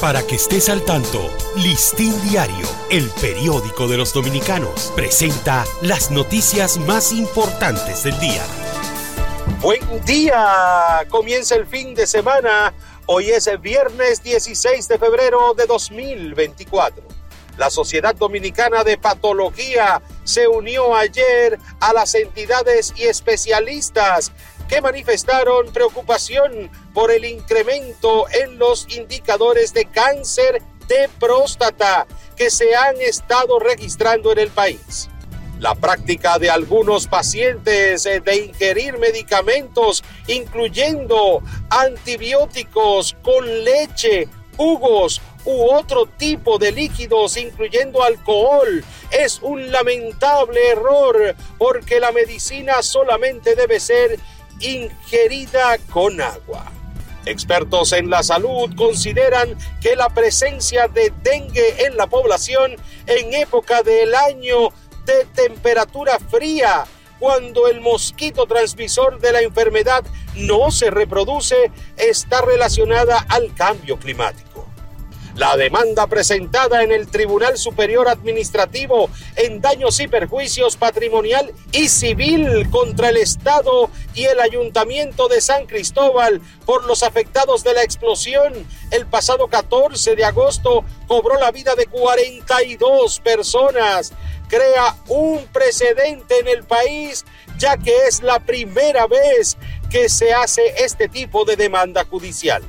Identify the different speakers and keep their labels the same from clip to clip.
Speaker 1: Para que estés al tanto, Listín Diario, el periódico de los dominicanos, presenta las noticias más importantes del día.
Speaker 2: Buen día. Comienza el fin de semana. Hoy es el viernes 16 de febrero de 2024. La Sociedad Dominicana de Patología se unió ayer a las entidades y especialistas que manifestaron preocupación por el incremento en los indicadores de cáncer de próstata que se han estado registrando en el país. La práctica de algunos pacientes eh, de ingerir medicamentos, incluyendo antibióticos con leche, jugos u otro tipo de líquidos, incluyendo alcohol, es un lamentable error porque la medicina solamente debe ser ingerida con agua. Expertos en la salud consideran que la presencia de dengue en la población en época del año de temperatura fría, cuando el mosquito transmisor de la enfermedad no se reproduce, está relacionada al cambio climático. La demanda presentada en el Tribunal Superior Administrativo en daños y perjuicios patrimonial y civil contra el Estado y el Ayuntamiento de San Cristóbal por los afectados de la explosión el pasado 14 de agosto cobró la vida de 42 personas. Crea un precedente en el país ya que es la primera vez que se hace este tipo de demanda judicial.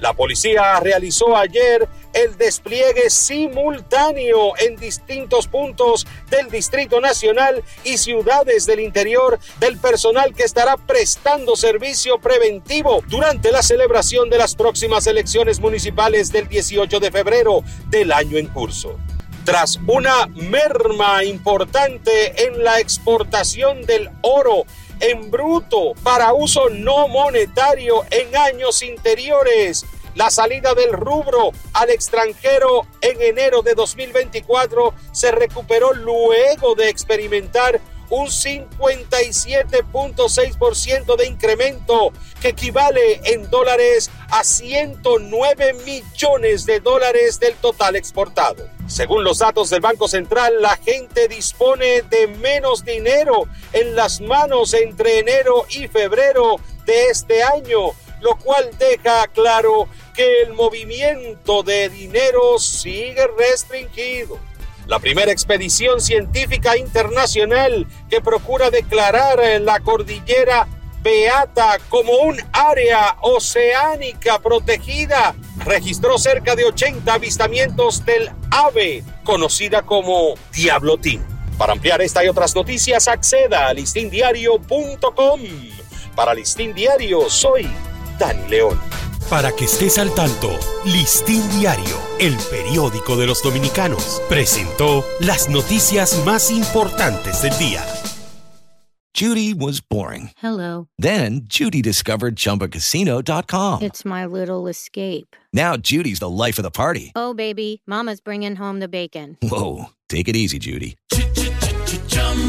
Speaker 2: La policía realizó ayer el despliegue simultáneo en distintos puntos del Distrito Nacional y ciudades del interior del personal que estará prestando servicio preventivo durante la celebración de las próximas elecciones municipales del 18 de febrero del año en curso. Tras una merma importante en la exportación del oro en bruto para uso no monetario en años interiores. La salida del rubro al extranjero en enero de 2024 se recuperó luego de experimentar un 57.6% de incremento que equivale en dólares a 109 millones de dólares del total exportado. Según los datos del Banco Central, la gente dispone de menos dinero en las manos entre enero y febrero de este año, lo cual deja claro que el movimiento de dinero sigue restringido. La primera expedición científica internacional que procura declarar la cordillera Beata como un área oceánica protegida registró cerca de 80 avistamientos del ave conocida como diablotín. Para ampliar esta y otras noticias acceda a listindiario.com. Para Listín Diario soy Dani León.
Speaker 1: Para que estés al tanto, Listín Diario, el periódico de los dominicanos, presentó las noticias más importantes del día.
Speaker 3: Judy was boring.
Speaker 4: Hello.
Speaker 3: Then Judy discovered ChumbaCasino.com.
Speaker 4: It's my little escape.
Speaker 3: Now Judy's the life of the party.
Speaker 4: Oh, baby, Mama's bringing home the bacon.
Speaker 3: Whoa, take it easy, Judy.